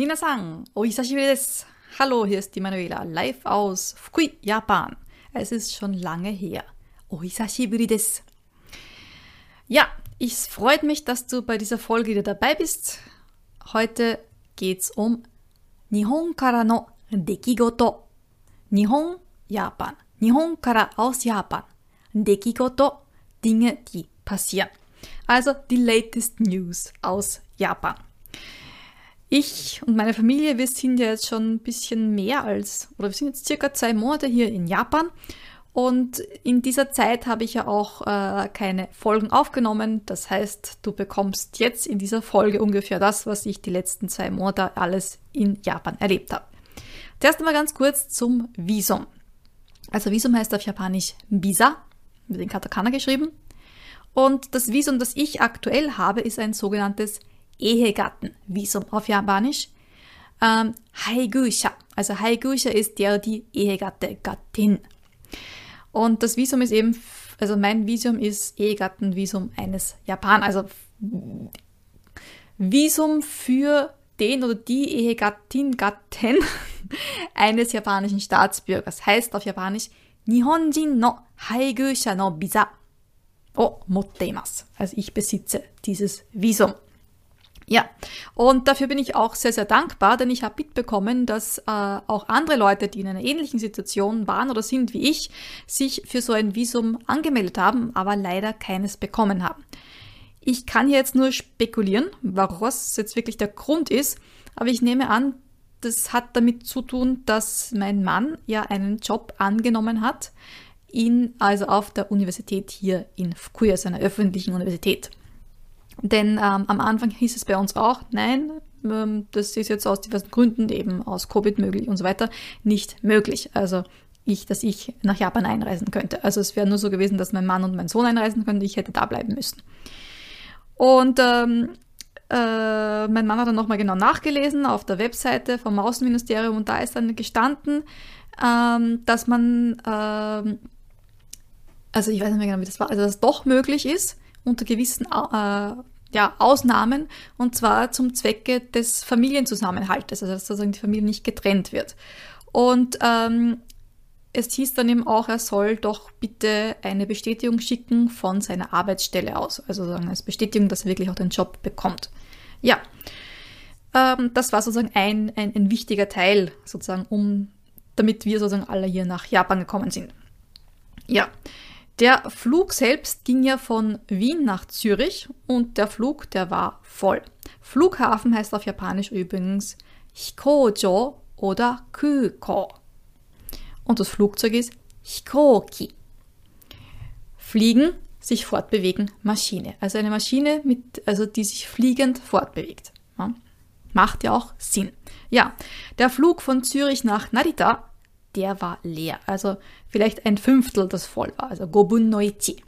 Minasan, ohisashiburi desu. Hallo, hier ist die Manuela, live aus Fukui, Japan. Es ist schon lange her. Ohisashiburi desu. Ja, es freut mich, dass du bei dieser Folge wieder dabei bist. Heute geht's um Nihon kara no Dekigoto. Nihon, Japan. Nihon kara aus Japan. Dekigoto, Dinge, die passieren. Also die latest News aus Japan. Ich und meine Familie, wir sind ja jetzt schon ein bisschen mehr als, oder wir sind jetzt circa zwei Monate hier in Japan. Und in dieser Zeit habe ich ja auch äh, keine Folgen aufgenommen. Das heißt, du bekommst jetzt in dieser Folge ungefähr das, was ich die letzten zwei Monate alles in Japan erlebt habe. Zuerst einmal ganz kurz zum Visum. Also Visum heißt auf Japanisch Visa, mit den Katakana geschrieben. Und das Visum, das ich aktuell habe, ist ein sogenanntes Ehegattenvisum auf Japanisch. Ähm, Haigusha. Also Haigusha ist der, die Ehegatte, Gattin. Und das Visum ist eben, also mein Visum ist Ehegattenvisum eines Japan, also Visum für den oder die Ehegattin, Gatten eines japanischen Staatsbürgers. Heißt auf Japanisch Nihonjin no Haigusha no Visa. Oh, motteimasu. Also ich besitze dieses Visum. Ja, und dafür bin ich auch sehr, sehr dankbar, denn ich habe mitbekommen, dass äh, auch andere Leute, die in einer ähnlichen Situation waren oder sind wie ich, sich für so ein Visum angemeldet haben, aber leider keines bekommen haben. Ich kann hier jetzt nur spekulieren, was jetzt wirklich der Grund ist, aber ich nehme an, das hat damit zu tun, dass mein Mann ja einen Job angenommen hat, in, also auf der Universität hier in Fukui, also einer öffentlichen Universität. Denn ähm, am Anfang hieß es bei uns auch, nein, ähm, das ist jetzt aus diversen Gründen, eben aus Covid möglich und so weiter, nicht möglich. Also ich, dass ich nach Japan einreisen könnte. Also es wäre nur so gewesen, dass mein Mann und mein Sohn einreisen könnten, ich hätte da bleiben müssen. Und ähm, äh, mein Mann hat dann nochmal genau nachgelesen auf der Webseite vom Außenministerium und da ist dann gestanden, ähm, dass man, ähm, also ich weiß nicht mehr genau, wie das war, also dass es doch möglich ist, unter gewissen äh, ja, Ausnahmen und zwar zum Zwecke des Familienzusammenhaltes, also dass sozusagen die Familie nicht getrennt wird. Und ähm, es hieß dann eben auch, er soll doch bitte eine Bestätigung schicken von seiner Arbeitsstelle aus, also sozusagen als Bestätigung, dass er wirklich auch den Job bekommt. Ja, ähm, das war sozusagen ein, ein, ein wichtiger Teil, sozusagen, um, damit wir sozusagen alle hier nach Japan gekommen sind. Ja, der Flug selbst ging ja von Wien nach Zürich und der Flug, der war voll. Flughafen heißt auf Japanisch übrigens Hikojo oder Kuko. Und das Flugzeug ist Hikoki. Fliegen, sich fortbewegen, Maschine. Also eine Maschine, mit, also die sich fliegend fortbewegt. Ja. Macht ja auch Sinn. Ja, der Flug von Zürich nach Narita der war leer. Also vielleicht ein Fünftel, das voll war. Also Gobun Noichi.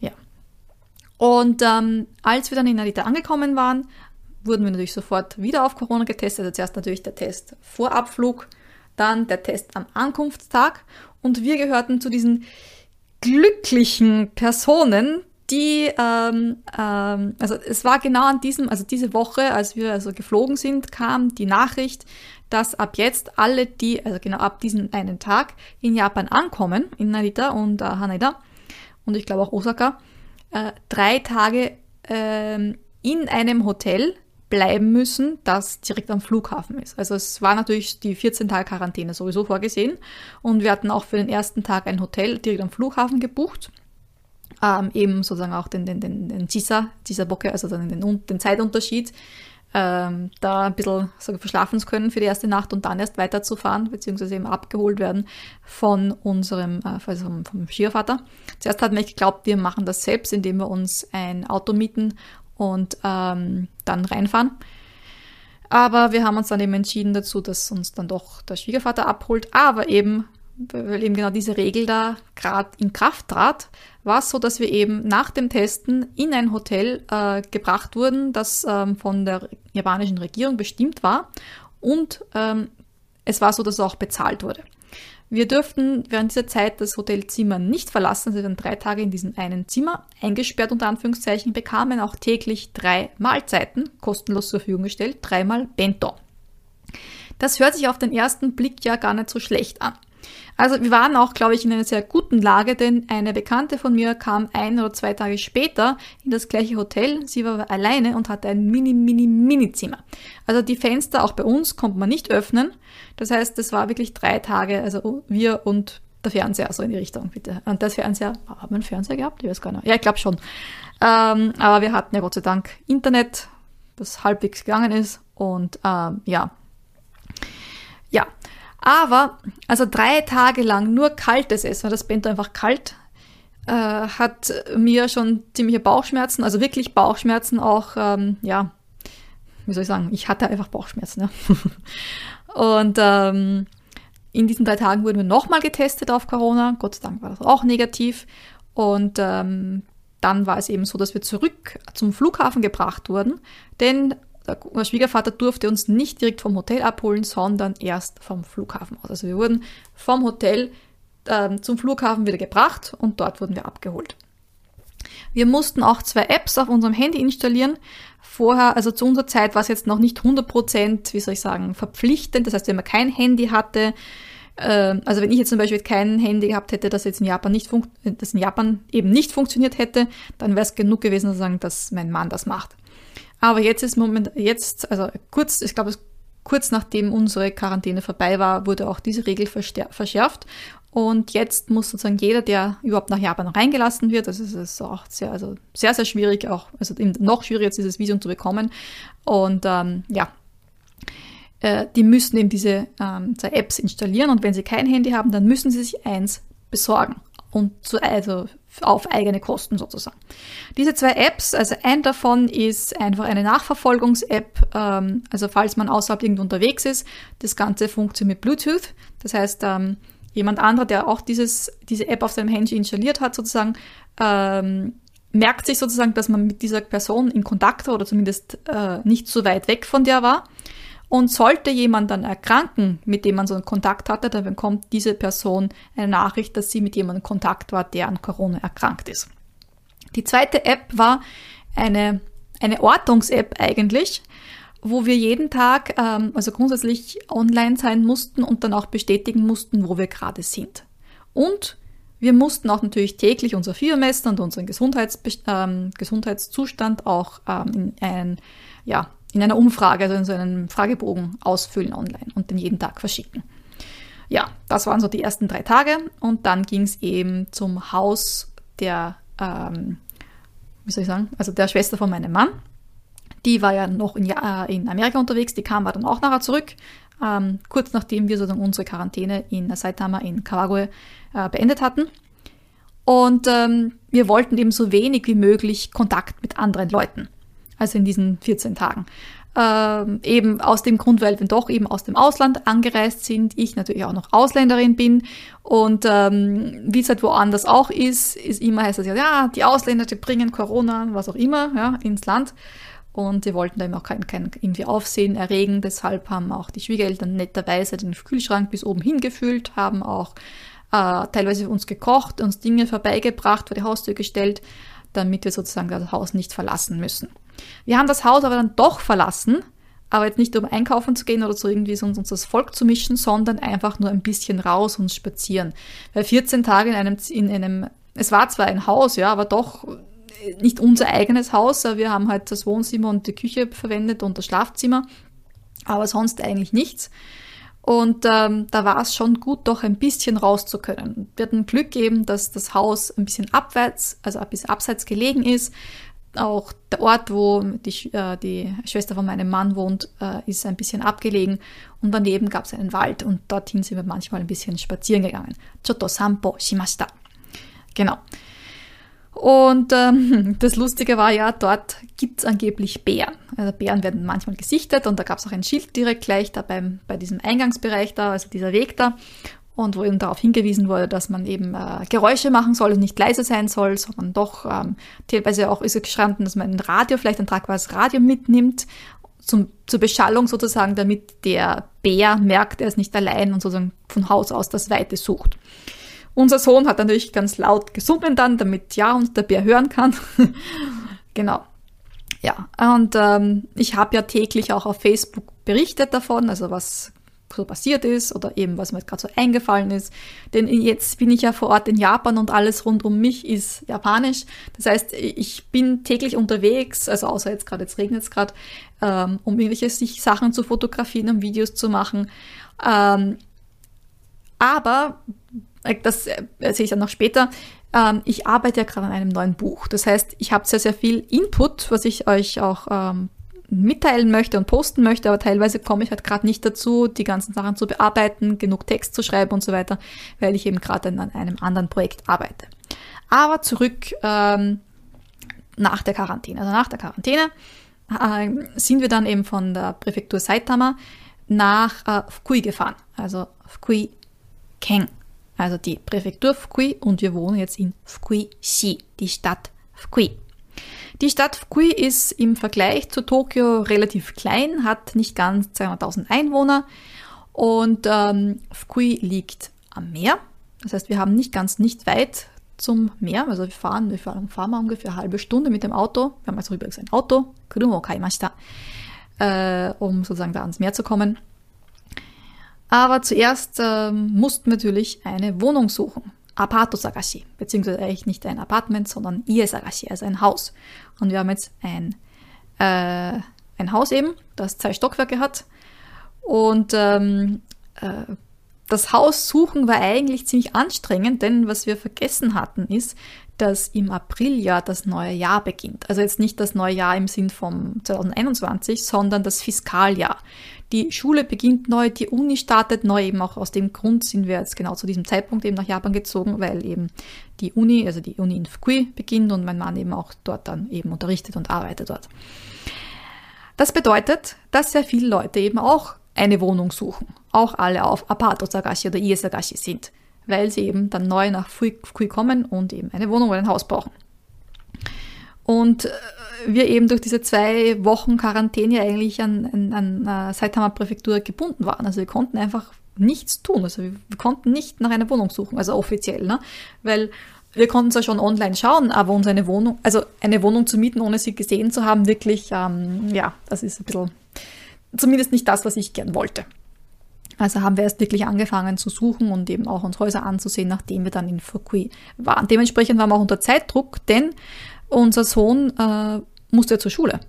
Ja. Und ähm, als wir dann in Narita angekommen waren, wurden wir natürlich sofort wieder auf Corona getestet. Also zuerst natürlich der Test vor Abflug, dann der Test am Ankunftstag. Und wir gehörten zu diesen glücklichen Personen, die, ähm, ähm, also es war genau an diesem, also diese Woche, als wir also geflogen sind, kam die Nachricht, dass ab jetzt alle, die, also genau ab diesem einen Tag in Japan ankommen, in Narita und äh, Haneda und ich glaube auch Osaka, äh, drei Tage äh, in einem Hotel bleiben müssen, das direkt am Flughafen ist. Also es war natürlich die 14 Tage Quarantäne sowieso vorgesehen und wir hatten auch für den ersten Tag ein Hotel direkt am Flughafen gebucht ähm, eben sozusagen auch den, den, den, den Chisa, dieser Bocke, also den, den, den Zeitunterschied, ähm, da ein bisschen so verschlafen zu können für die erste Nacht und dann erst weiterzufahren, beziehungsweise eben abgeholt werden von unserem, äh, also vom, vom Schwiegervater. Zuerst hatten wir geglaubt, wir machen das selbst, indem wir uns ein Auto mieten und ähm, dann reinfahren. Aber wir haben uns dann eben entschieden dazu, dass uns dann doch der Schwiegervater abholt, aber eben weil eben genau diese Regel da gerade in Kraft trat, war es so, dass wir eben nach dem Testen in ein Hotel äh, gebracht wurden, das ähm, von der japanischen Regierung bestimmt war und ähm, es war so, dass es auch bezahlt wurde. Wir dürften während dieser Zeit das Hotelzimmer nicht verlassen. Wir waren drei Tage in diesem einen Zimmer, eingesperrt unter Anführungszeichen, bekamen auch täglich drei Mahlzeiten kostenlos zur Verfügung gestellt, dreimal Bento. Das hört sich auf den ersten Blick ja gar nicht so schlecht an. Also wir waren auch, glaube ich, in einer sehr guten Lage, denn eine Bekannte von mir kam ein oder zwei Tage später in das gleiche Hotel. Sie war alleine und hatte ein mini, mini, mini Zimmer. Also die Fenster auch bei uns konnte man nicht öffnen. Das heißt, es war wirklich drei Tage, also wir und der Fernseher, so in die Richtung, bitte. Und das Fernseher, haben wir einen Fernseher gehabt? Ich weiß gar nicht. Ja, ich glaube schon. Ähm, aber wir hatten ja Gott sei Dank Internet, das halbwegs gegangen ist. Und ähm, ja, ja, aber, also drei Tage lang nur kaltes Essen, das Bento einfach kalt, äh, hat mir schon ziemliche Bauchschmerzen, also wirklich Bauchschmerzen auch, ähm, ja, wie soll ich sagen, ich hatte einfach Bauchschmerzen. Ja. Und ähm, in diesen drei Tagen wurden wir nochmal getestet auf Corona. Gott sei Dank war das auch negativ. Und ähm, dann war es eben so, dass wir zurück zum Flughafen gebracht wurden, denn der Schwiegervater durfte uns nicht direkt vom Hotel abholen, sondern erst vom Flughafen aus. Also wir wurden vom Hotel äh, zum Flughafen wieder gebracht und dort wurden wir abgeholt. Wir mussten auch zwei Apps auf unserem Handy installieren. Vorher, also zu unserer Zeit war es jetzt noch nicht 100%, wie soll ich sagen, verpflichtend. Das heißt, wenn man kein Handy hatte, äh, also wenn ich jetzt zum Beispiel kein Handy gehabt hätte, das jetzt in Japan nicht das in Japan eben nicht funktioniert hätte, dann wäre es genug gewesen zu sagen, dass mein Mann das macht. Aber jetzt ist Moment, jetzt, also kurz, ich glaube, kurz nachdem unsere Quarantäne vorbei war, wurde auch diese Regel verschärft. Und jetzt muss sozusagen jeder, der überhaupt nach Japan reingelassen wird, das ist auch sehr, also sehr, sehr schwierig, auch, also noch schwieriger jetzt dieses Visum zu bekommen. Und ähm, ja, äh, die müssen eben diese ähm, zwei Apps installieren und wenn sie kein Handy haben, dann müssen sie sich eins besorgen und zu, also auf eigene Kosten sozusagen. Diese zwei Apps, also ein davon ist einfach eine Nachverfolgungs-App, ähm, also falls man außerhalb irgendwo unterwegs ist, das Ganze funktioniert mit Bluetooth. Das heißt, ähm, jemand anderer, der auch dieses, diese App auf seinem Handy installiert hat, sozusagen, ähm, merkt sich sozusagen, dass man mit dieser Person in Kontakt war oder zumindest äh, nicht so weit weg von der war. Und sollte jemand dann erkranken, mit dem man so einen Kontakt hatte, dann bekommt diese Person eine Nachricht, dass sie mit jemandem Kontakt war, der an Corona erkrankt ist. Die zweite App war eine, eine Ortungs-App eigentlich, wo wir jeden Tag, ähm, also grundsätzlich online sein mussten und dann auch bestätigen mussten, wo wir gerade sind. Und wir mussten auch natürlich täglich unser Fiebermessen und unseren Gesundheits, ähm, Gesundheitszustand auch ähm, in ein, ja, in einer Umfrage, also in so einem Fragebogen ausfüllen online und den jeden Tag verschicken. Ja, das waren so die ersten drei Tage und dann ging es eben zum Haus der, ähm, wie soll ich sagen, also der Schwester von meinem Mann. Die war ja noch in, äh, in Amerika unterwegs, die kam dann auch nachher zurück, ähm, kurz nachdem wir sozusagen unsere Quarantäne in Saitama in Kawagoe äh, beendet hatten. Und ähm, wir wollten eben so wenig wie möglich Kontakt mit anderen Leuten also in diesen 14 Tagen. Ähm, eben aus dem Grund, weil wir doch eben aus dem Ausland angereist sind, ich natürlich auch noch Ausländerin bin und ähm, wie es halt woanders auch ist, ist immer heißt es ja, ja, die Ausländer, die bringen Corona, was auch immer, ja, ins Land und wir wollten da eben auch kein, kein irgendwie Aufsehen erregen, deshalb haben auch die Schwiegereltern netterweise den Kühlschrank bis oben hingefüllt, haben auch äh, teilweise für uns gekocht, uns Dinge vorbeigebracht, vor die Haustür gestellt, damit wir sozusagen das Haus nicht verlassen müssen. Wir haben das Haus aber dann doch verlassen, aber jetzt nicht um einkaufen zu gehen oder so irgendwie so uns das Volk zu mischen, sondern einfach nur ein bisschen raus und spazieren. Weil 14 Tage in einem, in einem, es war zwar ein Haus, ja, aber doch nicht unser eigenes Haus. Wir haben halt das Wohnzimmer und die Küche verwendet und das Schlafzimmer, aber sonst eigentlich nichts. Und ähm, da war es schon gut, doch ein bisschen raus zu können. Wir hatten Glück eben, dass das Haus ein bisschen abwärts, also ein bisschen abseits gelegen ist. Auch der Ort, wo die, äh, die Schwester von meinem Mann wohnt, äh, ist ein bisschen abgelegen. Und daneben gab es einen Wald und dorthin sind wir manchmal ein bisschen spazieren gegangen. Choto Sampo shimashita. Genau. Und ähm, das Lustige war ja, dort gibt es angeblich Bären. Also Bären werden manchmal gesichtet und da gab es auch ein Schild direkt gleich da beim, bei diesem Eingangsbereich da, also dieser Weg da. Und wo eben darauf hingewiesen wurde, dass man eben äh, Geräusche machen soll und nicht leise sein soll, sondern doch ähm, teilweise auch ist es gestanden, dass man ein Radio, vielleicht ein tragbares Radio mitnimmt, zum, zur Beschallung sozusagen, damit der Bär merkt, er ist nicht allein und sozusagen von Haus aus das Weite sucht. Unser Sohn hat natürlich ganz laut gesungen dann, damit ja uns der Bär hören kann. genau. Ja, und ähm, ich habe ja täglich auch auf Facebook berichtet davon, also was so passiert ist oder eben was mir gerade so eingefallen ist. Denn jetzt bin ich ja vor Ort in Japan und alles rund um mich ist japanisch. Das heißt, ich bin täglich unterwegs, also außer jetzt gerade, jetzt regnet es gerade, ähm, um irgendwelche Sachen zu fotografieren, um Videos zu machen. Ähm, aber, äh, das erzähle ich dann noch später, ähm, ich arbeite ja gerade an einem neuen Buch. Das heißt, ich habe sehr, sehr viel Input, was ich euch auch ähm, mitteilen möchte und posten möchte, aber teilweise komme ich halt gerade nicht dazu, die ganzen Sachen zu bearbeiten, genug Text zu schreiben und so weiter, weil ich eben gerade an einem anderen Projekt arbeite. Aber zurück ähm, nach der Quarantäne. Also nach der Quarantäne äh, sind wir dann eben von der Präfektur Saitama nach äh, Fukui gefahren, also Fukui Ken, also die Präfektur Fukui und wir wohnen jetzt in Fukui-shi, die Stadt Fukui. Die Stadt Fukui ist im Vergleich zu Tokio relativ klein, hat nicht ganz 200.000 Einwohner und ähm, Fukui liegt am Meer. Das heißt, wir haben nicht ganz nicht weit zum Meer. Also wir fahren, wir fahren, fahren wir ungefähr eine halbe Stunde mit dem Auto. Wir haben also übrigens ein Auto, Kurumo kaimashita, äh, um sozusagen da ans Meer zu kommen. Aber zuerst äh, mussten wir natürlich eine Wohnung suchen. Apato Sagashi, beziehungsweise eigentlich nicht ein Apartment, sondern Ie Sagashi, also ein Haus. Und wir haben jetzt ein, äh, ein Haus eben, das zwei Stockwerke hat. Und ähm, äh, das Haus suchen war eigentlich ziemlich anstrengend, denn was wir vergessen hatten ist, dass im April ja das neue Jahr beginnt. Also jetzt nicht das neue Jahr im Sinn vom 2021, sondern das Fiskaljahr. Die Schule beginnt neu, die Uni startet neu, eben auch aus dem Grund sind wir jetzt genau zu diesem Zeitpunkt eben nach Japan gezogen, weil eben die Uni, also die Uni in Fukui beginnt und mein Mann eben auch dort dann eben unterrichtet und arbeitet dort. Das bedeutet, dass sehr viele Leute eben auch eine Wohnung suchen. Auch alle auf Apato Sagashi oder Iesagashi sind, weil sie eben dann neu nach Fukui kommen und eben eine Wohnung oder ein Haus brauchen. Und äh, wir eben durch diese zwei Wochen Quarantäne eigentlich an, an, an äh, Saitama Präfektur gebunden waren. Also wir konnten einfach nichts tun. Also wir, wir konnten nicht nach einer Wohnung suchen, also offiziell, ne? Weil wir konnten zwar schon online schauen, aber uns eine Wohnung, also eine Wohnung zu mieten, ohne sie gesehen zu haben, wirklich, ähm, ja, das ist ein bisschen, zumindest nicht das, was ich gern wollte. Also haben wir erst wirklich angefangen zu suchen und eben auch uns Häuser anzusehen, nachdem wir dann in Fukui waren. Dementsprechend waren wir auch unter Zeitdruck, denn unser Sohn äh, musste zur Schule.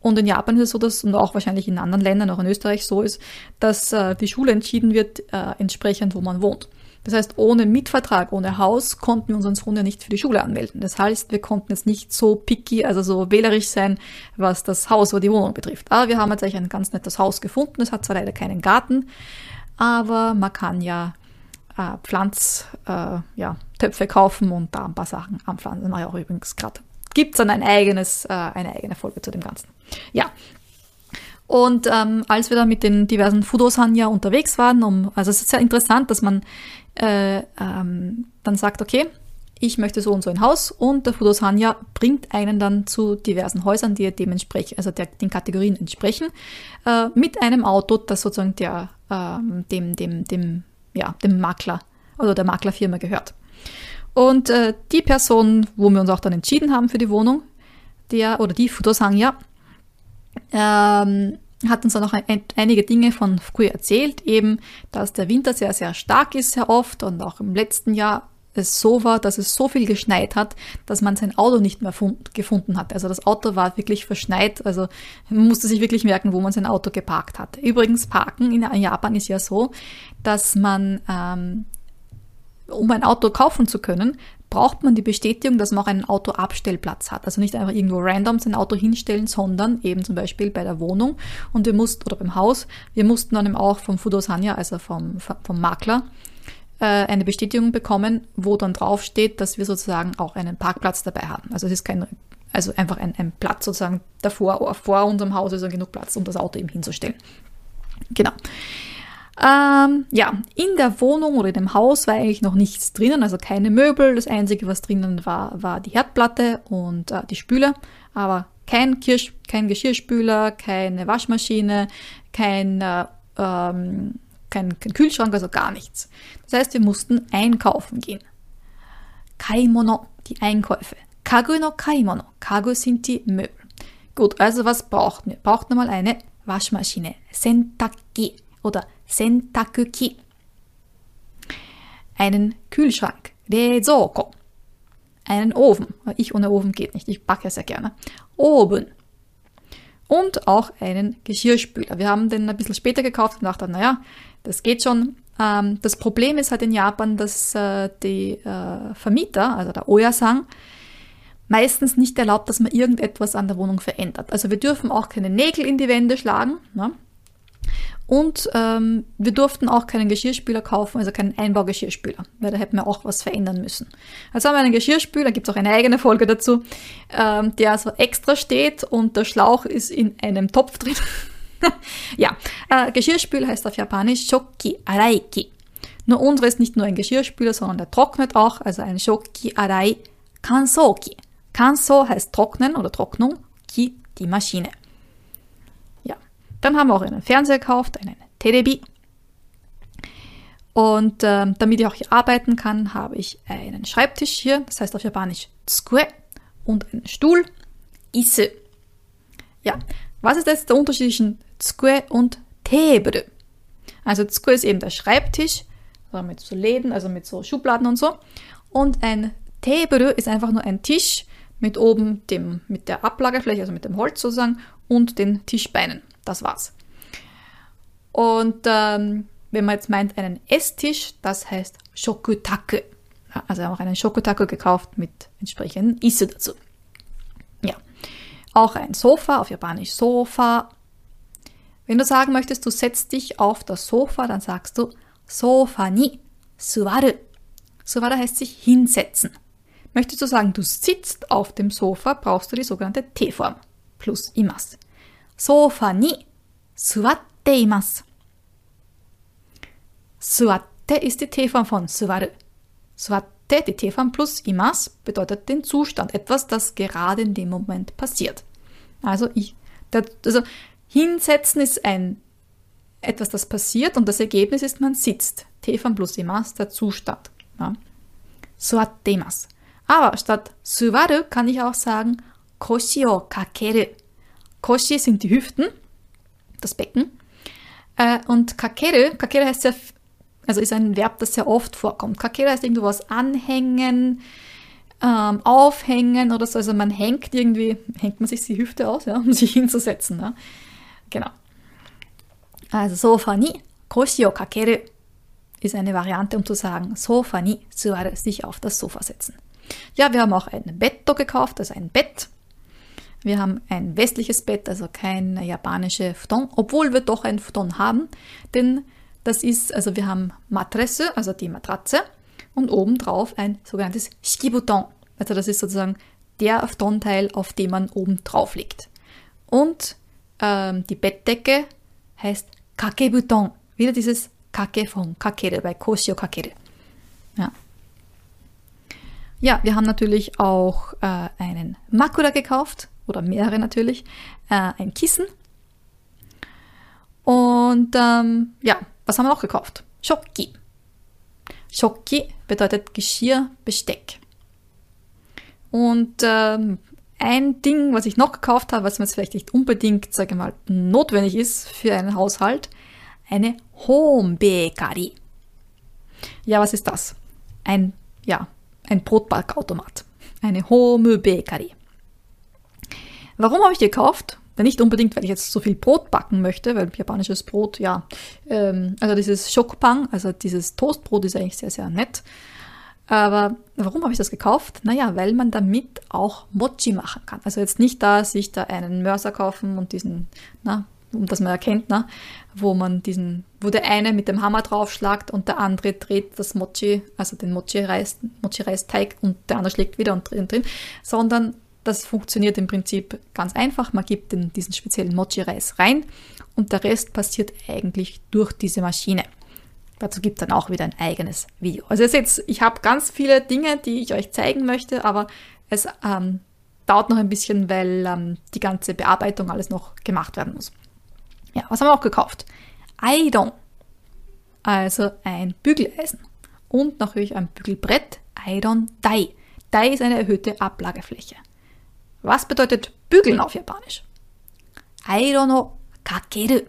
Und in Japan ist es so, dass, und auch wahrscheinlich in anderen Ländern, auch in Österreich so ist, dass äh, die Schule entschieden wird, äh, entsprechend, wo man wohnt. Das heißt, ohne Mietvertrag, ohne Haus konnten wir unseren Sohn ja nicht für die Schule anmelden. Das heißt, wir konnten jetzt nicht so picky, also so wählerisch sein, was das Haus oder die Wohnung betrifft. Aber wir haben jetzt eigentlich ein ganz nettes Haus gefunden. Es hat zwar leider keinen Garten, aber man kann ja äh, Pflanz, äh, ja, kaufen und da ein paar Sachen anpflanzen. Mache ich auch übrigens gerade. Gibt es dann ein eigenes, äh, eine eigene Folge zu dem Ganzen. Ja. Und ähm, als wir da mit den diversen Fudosanya unterwegs waren, um, also es ist sehr interessant, dass man äh, ähm, dann sagt, okay, ich möchte so und so ein Haus und der Fudosanya bringt einen dann zu diversen Häusern, die dementsprechend, also der, den Kategorien entsprechen, äh, mit einem Auto, das sozusagen der, äh, dem, dem, dem ja, dem Makler oder der Maklerfirma gehört. Und äh, die Person, wo wir uns auch dann entschieden haben für die Wohnung, der oder die Fudosanya, ähm, hat uns dann auch ein, einige Dinge von Fukui erzählt, eben, dass der Winter sehr, sehr stark ist, sehr oft und auch im letzten Jahr es so war, dass es so viel geschneit hat, dass man sein Auto nicht mehr gefunden hat. Also das Auto war wirklich verschneit, also man musste sich wirklich merken, wo man sein Auto geparkt hat. Übrigens, Parken in Japan ist ja so, dass man, ähm, um ein Auto kaufen zu können, braucht man die Bestätigung, dass man auch einen Autoabstellplatz hat. Also nicht einfach irgendwo random sein Auto hinstellen, sondern eben zum Beispiel bei der Wohnung und wir mussten, oder beim Haus, wir mussten dann eben auch vom Fudosanya, also vom, vom Makler, eine Bestätigung bekommen, wo dann draufsteht, dass wir sozusagen auch einen Parkplatz dabei haben. Also es ist kein, also einfach ein, ein Platz sozusagen davor, vor unserem Haus ist also genug Platz, um das Auto eben hinzustellen. Genau. Ähm, ja, in der Wohnung oder in dem Haus war eigentlich noch nichts drinnen, also keine Möbel. Das Einzige, was drinnen war, war die Herdplatte und äh, die Spüle. Aber Kein, Kirsch, kein Geschirrspüler, keine Waschmaschine, kein, äh, ähm, kein, kein Kühlschrank, also gar nichts. Das heißt, wir mussten einkaufen gehen. Kaimono, die Einkäufe. Kagu no Kaimono. Kagu sind die Möbel. Gut, also was braucht wir? Braucht nochmal eine Waschmaschine. Sentakki oder Sentakuki. Einen Kühlschrank. Rezoko einen Ofen. Ich ohne Ofen geht nicht, ich backe sehr gerne. Oben. Und auch einen Geschirrspüler. Wir haben den ein bisschen später gekauft und dachten, naja, das geht schon. Ähm, das Problem ist halt in Japan, dass äh, die äh, Vermieter, also der Oyasang, meistens nicht erlaubt, dass man irgendetwas an der Wohnung verändert. Also wir dürfen auch keine Nägel in die Wände schlagen. Ne? Und ähm, wir durften auch keinen Geschirrspüler kaufen, also keinen Einbaugeschirrspüler, weil da hätten wir auch was verändern müssen. Also haben wir einen Geschirrspüler, gibt es auch eine eigene Folge dazu, ähm, der so extra steht und der Schlauch ist in einem Topf drin. ja, äh, Geschirrspüler heißt auf Japanisch Shoki Araiki. Nur unsere ist nicht nur ein Geschirrspüler, sondern der trocknet auch, also ein Shoki Arai Kansoki. Kanso heißt trocknen oder Trocknung, Ki die Maschine. Dann haben wir auch einen Fernseher gekauft, einen Terebi. Und äh, damit ich auch hier arbeiten kann, habe ich einen Schreibtisch hier, das heißt auf Japanisch Tsukue, und einen Stuhl, Isse. Ja, was ist jetzt der Unterschied zwischen Tsukue und Tebere? Also Tsukue ist eben der Schreibtisch, also mit so Läden, also mit so Schubladen und so. Und ein Tebere ist einfach nur ein Tisch mit oben dem, mit der Ablagefläche, also mit dem Holz sozusagen, und den Tischbeinen. Das war's. Und ähm, wenn man jetzt meint einen Esstisch, das heißt Shokutaku. Ja, also haben auch einen Shokutaku gekauft mit entsprechenden Isse dazu. Ja. Auch ein Sofa, auf Japanisch Sofa. Wenn du sagen möchtest, du setzt dich auf das Sofa, dann sagst du Sofa ni suwaru. Suwaru heißt sich hinsetzen. Möchtest du sagen, du sitzt auf dem Sofa, brauchst du die sogenannte T-Form plus imas. Sofa ni suwatte imas. Suwatte ist die T-Form von suwaru. Suwatte, die T-Form plus imas, bedeutet den Zustand, etwas, das gerade in dem Moment passiert. Also ich, der, also Hinsetzen ist ein etwas, das passiert und das Ergebnis ist, man sitzt. Tefan plus e imas, der Zustand. Ja. Suattemas. Aber statt suwaru kann ich auch sagen koshi o kakeru. Koshi sind die Hüften, das Becken. Äh, und kakeru, kakeru heißt ja, also ist ein Verb, das sehr oft vorkommt. Kakeru heißt irgendwo was anhängen, ähm, aufhängen oder so. Also man hängt irgendwie, hängt man sich die Hüfte aus, ja, um sich hinzusetzen. Ja. Genau. Also Sofa ni Koshi o Kakere ist eine Variante, um zu sagen, Sofa ni suare, sich auf das Sofa setzen. Ja, wir haben auch ein Betto gekauft, also ein Bett. Wir haben ein westliches Bett, also kein japanische Futon, obwohl wir doch ein Futon haben, denn das ist, also wir haben Matresse, also die Matratze, und obendrauf ein sogenanntes Shikibuton. Also das ist sozusagen der Futonteil, auf dem man oben drauf liegt. Und ähm, die Bettdecke heißt Kakebuton. Wieder dieses Kake von Kakere, bei Koshio Kakere. Ja. Ja, wir haben natürlich auch äh, einen Makura gekauft oder mehrere natürlich, äh, ein Kissen. Und ähm, ja, was haben wir noch gekauft? Schocki. Schocki bedeutet Geschirr, Besteck. Und ähm, ein Ding, was ich noch gekauft habe, was mir jetzt vielleicht nicht unbedingt, sage ich mal, notwendig ist für einen Haushalt, eine Home Bakery. Ja, was ist das? Ein, ja, ein Brotbackautomat. Eine Home Bakery. Warum habe ich die gekauft? Nicht unbedingt, weil ich jetzt so viel Brot backen möchte, weil japanisches Brot, ja, ähm, also dieses Schokpang, also dieses Toastbrot ist eigentlich sehr, sehr nett. Aber warum habe ich das gekauft? Naja, weil man damit auch Mochi machen kann. Also jetzt nicht da, sich da einen Mörser kaufen und diesen, na, um das man erkennt, na, wo man diesen, wo der eine mit dem Hammer draufschlagt und der andere dreht das Mochi, also den Mochi-Reis, Mochi-Reisteig und der andere schlägt wieder und drin, drin, sondern das funktioniert im Prinzip ganz einfach. Man gibt den, diesen speziellen Mochi-Reis rein und der Rest passiert eigentlich durch diese Maschine. Dazu gibt es dann auch wieder ein eigenes Video. Also ihr seht, ich habe ganz viele Dinge, die ich euch zeigen möchte, aber es ähm, dauert noch ein bisschen, weil ähm, die ganze Bearbeitung alles noch gemacht werden muss. Ja, was haben wir auch gekauft? Iron, also ein Bügeleisen und natürlich ein Bügelbrett, Iron Dai. Dai ist eine erhöhte Ablagefläche. Was bedeutet bügeln auf Japanisch? Iron no kakeru.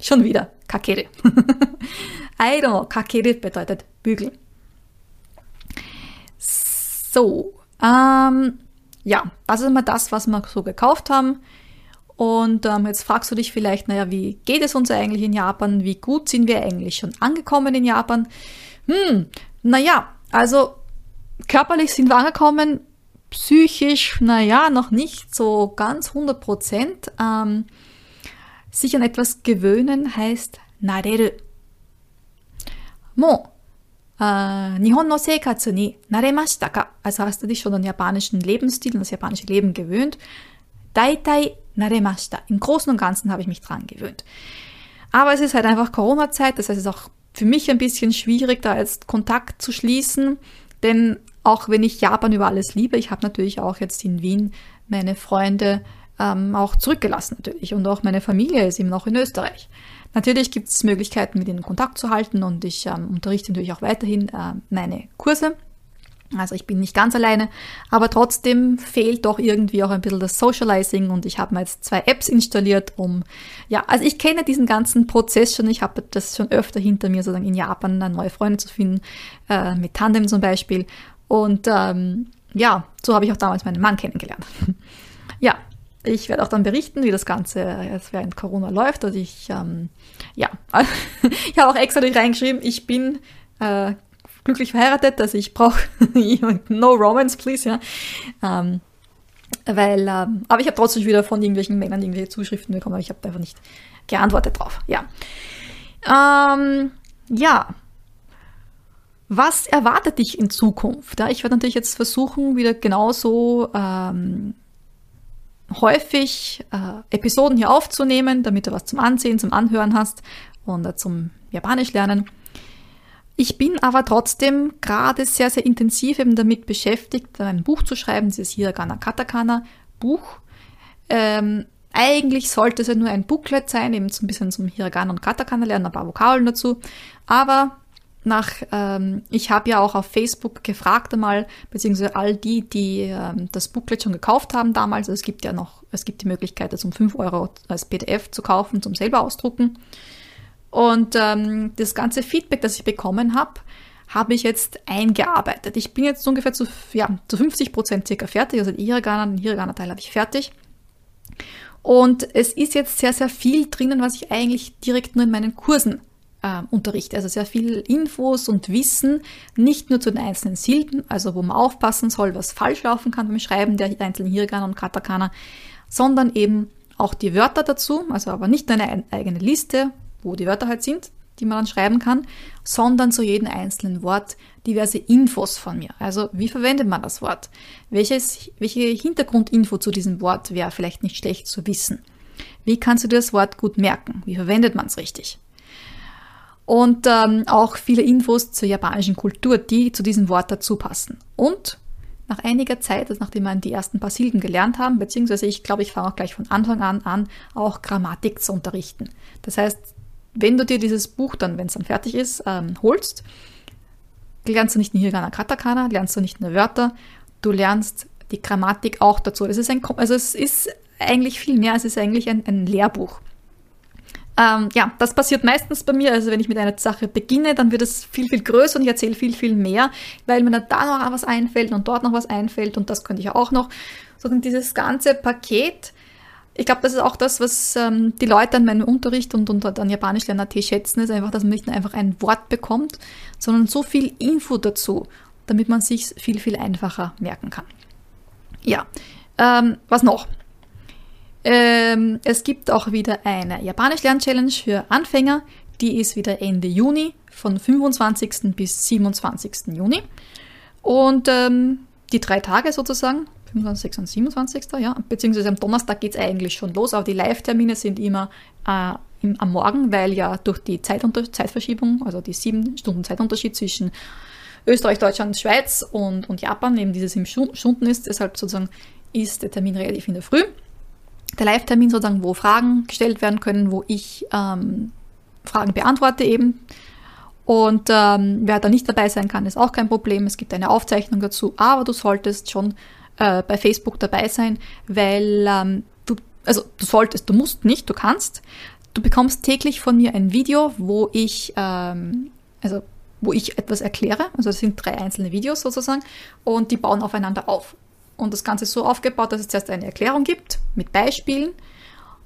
Schon wieder kakeru. Iron kakeru bedeutet bügeln. So, ähm, ja, das ist immer das, was wir so gekauft haben. Und ähm, jetzt fragst du dich vielleicht, naja, wie geht es uns eigentlich in Japan? Wie gut sind wir eigentlich schon angekommen in Japan? Hm, naja, also körperlich sind wir angekommen, psychisch, naja, noch nicht so ganz 100 Prozent. Ähm, sich an etwas gewöhnen heißt nareru. Mo, äh, Nihon no seikatsu ni naremashita ka? Also hast du dich schon an den japanischen Lebensstil, an das japanische Leben gewöhnt? Daitai naremashita. Im Großen und Ganzen habe ich mich dran gewöhnt. Aber es ist halt einfach Corona-Zeit, das heißt, es ist auch für mich ein bisschen schwierig, da jetzt Kontakt zu schließen, denn auch wenn ich Japan über alles liebe, ich habe natürlich auch jetzt in Wien meine Freunde ähm, auch zurückgelassen natürlich und auch meine Familie ist eben noch in Österreich. Natürlich gibt es Möglichkeiten, mit ihnen Kontakt zu halten und ich ähm, unterrichte natürlich auch weiterhin äh, meine Kurse also ich bin nicht ganz alleine, aber trotzdem fehlt doch irgendwie auch ein bisschen das Socializing und ich habe mir jetzt zwei Apps installiert, um, ja, also ich kenne diesen ganzen Prozess schon, ich habe das schon öfter hinter mir, sozusagen in Japan neue Freunde zu finden, äh, mit Tandem zum Beispiel. Und ähm, ja, so habe ich auch damals meinen Mann kennengelernt. ja, ich werde auch dann berichten, wie das Ganze jetzt während Corona läuft. Also ich, ähm, ja, ich habe auch extra reingeschrieben, ich bin äh, glücklich verheiratet, also ich brauche no romance, please, ja. Ähm, weil, ähm, aber ich habe trotzdem wieder von irgendwelchen Männern irgendwelche Zuschriften bekommen, aber ich habe einfach nicht geantwortet drauf, ja. Ähm, ja. Was erwartet dich in Zukunft? Ja, ich werde natürlich jetzt versuchen, wieder genauso ähm, häufig äh, Episoden hier aufzunehmen, damit du was zum Ansehen, zum Anhören hast und äh, zum Japanisch lernen. Ich bin aber trotzdem gerade sehr, sehr intensiv eben damit beschäftigt, ein Buch zu schreiben, dieses Hiragana Katakana Buch. Ähm, eigentlich sollte es ja nur ein Booklet sein, eben so ein bisschen zum Hiragana und Katakana lernen, ein paar Vokabeln dazu. Aber nach, ähm, ich habe ja auch auf Facebook gefragt einmal, beziehungsweise all die, die ähm, das Booklet schon gekauft haben damals, also es gibt ja noch, es gibt die Möglichkeit, das um 5 Euro als PDF zu kaufen, zum selber ausdrucken. Und ähm, das ganze Feedback, das ich bekommen habe, habe ich jetzt eingearbeitet. Ich bin jetzt ungefähr zu, ja, zu 50 Prozent circa fertig. Also den Hiragana, den Hiragana-Teil habe ich fertig. Und es ist jetzt sehr, sehr viel drinnen, was ich eigentlich direkt nur in meinen Kursen äh, unterrichte. Also sehr viel Infos und Wissen, nicht nur zu den einzelnen Silben, also wo man aufpassen soll, was falsch laufen kann beim Schreiben der einzelnen Hiragana und Katakana, sondern eben auch die Wörter dazu, also aber nicht nur eine eigene Liste, wo die Wörter halt sind, die man dann schreiben kann, sondern zu jedem einzelnen Wort diverse Infos von mir. Also wie verwendet man das Wort? Welches, welche Hintergrundinfo zu diesem Wort wäre vielleicht nicht schlecht zu wissen? Wie kannst du dir das Wort gut merken? Wie verwendet man es richtig? Und ähm, auch viele Infos zur japanischen Kultur, die zu diesem Wort dazu passen. Und nach einiger Zeit, also nachdem wir die ersten paar Silben gelernt haben, beziehungsweise ich glaube, ich fange auch gleich von Anfang an an, auch Grammatik zu unterrichten. Das heißt, wenn du dir dieses Buch dann, wenn es dann fertig ist, ähm, holst, lernst du nicht nur Hiragana Katakana, lernst du nicht nur Wörter, du lernst die Grammatik auch dazu. Das ist ein, also es ist eigentlich viel mehr, es ist eigentlich ein, ein Lehrbuch. Ähm, ja, das passiert meistens bei mir. Also wenn ich mit einer Sache beginne, dann wird es viel, viel größer und ich erzähle viel, viel mehr, weil mir dann da noch was einfällt und dort noch was einfällt und das könnte ich auch noch. So dieses ganze Paket ich glaube, das ist auch das, was ähm, die Leute an meinem Unterricht und, und an Japanisch lernen schätzen, ist einfach, dass man nicht nur einfach ein Wort bekommt, sondern so viel Info dazu, damit man sich viel, viel einfacher merken kann. Ja, ähm, was noch? Ähm, es gibt auch wieder eine Japanisch-Lern-Challenge für Anfänger. Die ist wieder Ende Juni, von 25. bis 27. Juni. Und ähm, die drei Tage sozusagen, 25. und 27. Ja, beziehungsweise am Donnerstag geht es eigentlich schon los, aber die Live-Termine sind immer äh, im, am Morgen, weil ja durch die Zeitunter Zeitverschiebung, also die sieben Stunden Zeitunterschied zwischen Österreich, Deutschland, Schweiz und, und Japan, eben dieses im Stunden ist. Deshalb sozusagen ist der Termin relativ in der Früh. Der Live-Termin sozusagen, wo Fragen gestellt werden können, wo ich ähm, Fragen beantworte eben. Und ähm, wer da nicht dabei sein kann, ist auch kein Problem. Es gibt eine Aufzeichnung dazu, aber du solltest schon äh, bei Facebook dabei sein, weil ähm, du, also du solltest, du musst nicht, du kannst. Du bekommst täglich von mir ein Video, wo ich, ähm, also wo ich etwas erkläre. Also es sind drei einzelne Videos sozusagen und die bauen aufeinander auf. Und das Ganze ist so aufgebaut, dass es zuerst eine Erklärung gibt mit Beispielen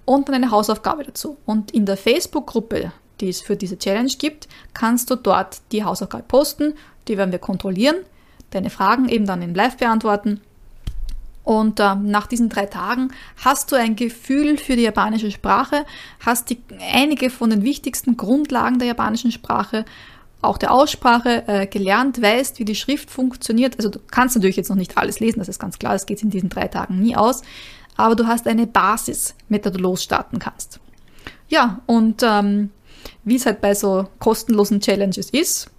und dann eine Hausaufgabe dazu. Und in der Facebook-Gruppe, die es für diese Challenge gibt, kannst du dort die Hausaufgabe posten. Die werden wir kontrollieren, deine Fragen eben dann in Live beantworten. Und äh, nach diesen drei Tagen hast du ein Gefühl für die japanische Sprache, hast die, einige von den wichtigsten Grundlagen der japanischen Sprache auch der Aussprache äh, gelernt, weißt, wie die Schrift funktioniert. Also du kannst natürlich jetzt noch nicht alles lesen, das ist ganz klar, das geht in diesen drei Tagen nie aus, aber du hast eine Basis, mit der du losstarten kannst. Ja, und ähm, wie es halt bei so kostenlosen Challenges ist,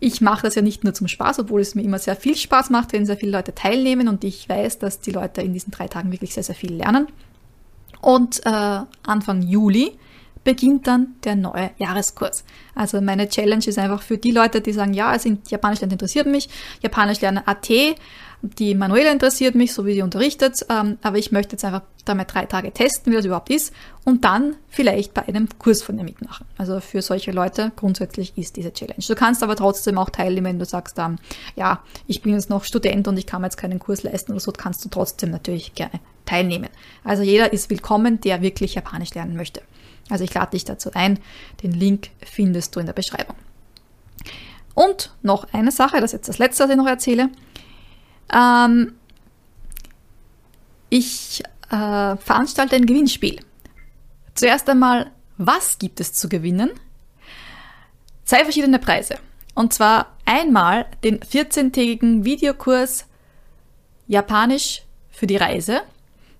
ich mache das ja nicht nur zum Spaß, obwohl es mir immer sehr viel Spaß macht, wenn sehr viele Leute teilnehmen und ich weiß, dass die Leute in diesen drei Tagen wirklich sehr, sehr viel lernen. Und äh, Anfang Juli beginnt dann der neue Jahreskurs. Also meine Challenge ist einfach für die Leute, die sagen, ja, also Japanisch lernen interessiert mich, Japanisch lernen AT, die Manuela interessiert mich, so wie sie unterrichtet, ähm, aber ich möchte jetzt einfach damit drei Tage testen, wie das überhaupt ist und dann vielleicht bei einem Kurs von dir mitmachen. Also für solche Leute grundsätzlich ist diese Challenge. Du kannst aber trotzdem auch teilnehmen, wenn du sagst, ähm, ja, ich bin jetzt noch Student und ich kann mir jetzt keinen Kurs leisten oder so, kannst du trotzdem natürlich gerne teilnehmen. Also jeder ist willkommen, der wirklich Japanisch lernen möchte. Also ich lade dich dazu ein. Den Link findest du in der Beschreibung. Und noch eine Sache, das ist jetzt das letzte, was ich noch erzähle. Ähm, ich äh, veranstalte ein Gewinnspiel. Zuerst einmal, was gibt es zu gewinnen? Zwei verschiedene Preise. Und zwar einmal den 14-tägigen Videokurs Japanisch für die Reise.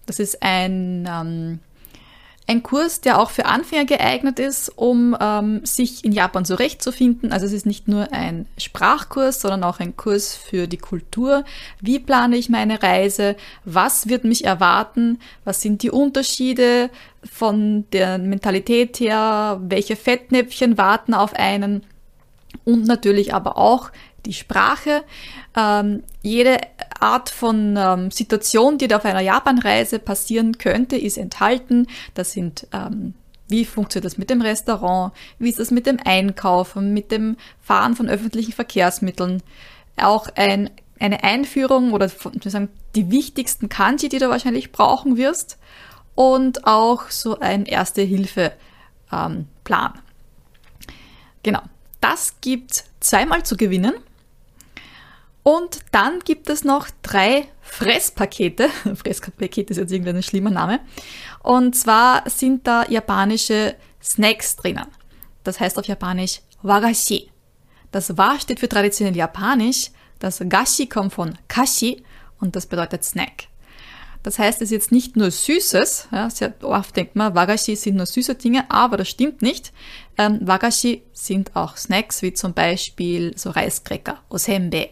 Das ist ein ähm, ein Kurs, der auch für Anfänger geeignet ist, um ähm, sich in Japan zurechtzufinden. Also es ist nicht nur ein Sprachkurs, sondern auch ein Kurs für die Kultur. Wie plane ich meine Reise? Was wird mich erwarten? Was sind die Unterschiede von der Mentalität her? Welche Fettnäpfchen warten auf einen? Und natürlich aber auch die Sprache. Ähm, jede Art von ähm, Situation, die da auf einer Japanreise passieren könnte, ist enthalten. Das sind ähm, wie funktioniert das mit dem Restaurant? Wie ist das mit dem Einkaufen, mit dem Fahren von öffentlichen Verkehrsmitteln? Auch ein, eine Einführung oder sagen, die wichtigsten Kanji, die du wahrscheinlich brauchen wirst. Und auch so ein Erste-Hilfe-Plan. Ähm, genau. Das gibt zweimal zu gewinnen. Und dann gibt es noch drei Fresspakete. Fresspakete ist jetzt irgendein schlimmer Name. Und zwar sind da japanische Snacks drinnen. Das heißt auf Japanisch Wagashi. Das Wa steht für traditionell Japanisch. Das Gashi kommt von Kashi und das bedeutet Snack. Das heißt, es ist jetzt nicht nur Süßes. Ja, sehr oft denkt man, Wagashi sind nur süße Dinge, aber das stimmt nicht. Ähm, Wagashi sind auch Snacks, wie zum Beispiel so Reiskräcker, Osenbe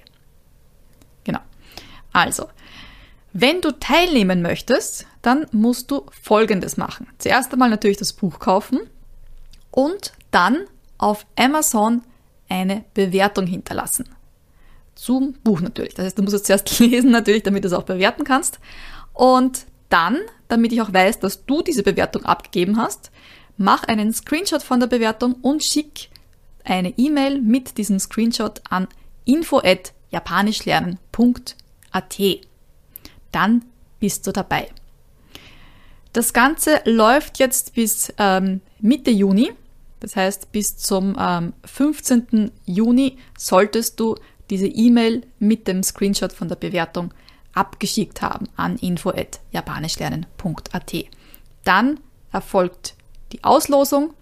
also, wenn du teilnehmen möchtest, dann musst du Folgendes machen. Zuerst einmal natürlich das Buch kaufen und dann auf Amazon eine Bewertung hinterlassen. Zum Buch natürlich. Das heißt, du musst es zuerst lesen natürlich, damit du es auch bewerten kannst. Und dann, damit ich auch weiß, dass du diese Bewertung abgegeben hast, mach einen Screenshot von der Bewertung und schick eine E-Mail mit diesem Screenshot an info@japanischlernen.de AT. Dann bist du dabei. Das Ganze läuft jetzt bis ähm, Mitte Juni. Das heißt, bis zum ähm, 15. Juni solltest du diese E-Mail mit dem Screenshot von der Bewertung abgeschickt haben an info.japanischlernen.at. Dann erfolgt die Auslosung,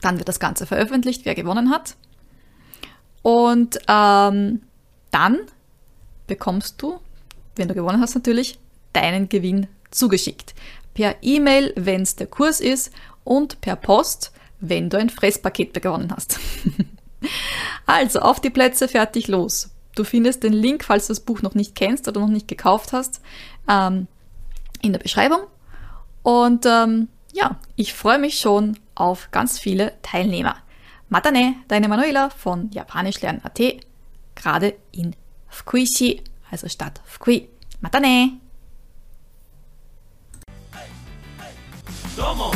dann wird das Ganze veröffentlicht, wer gewonnen hat. Und ähm, dann bekommst du, wenn du gewonnen hast natürlich, deinen Gewinn zugeschickt. Per E-Mail, wenn es der Kurs ist, und per Post, wenn du ein Fresspaket gewonnen hast. Also, auf die Plätze, fertig, los. Du findest den Link, falls du das Buch noch nicht kennst oder noch nicht gekauft hast, ähm, in der Beschreibung. Und ähm, ja, ich freue mich schon auf ganz viele Teilnehmer. Matane, deine Manuela von Japanischlernen.at, gerade in 福井市、also Stadt 福井。またねどうも。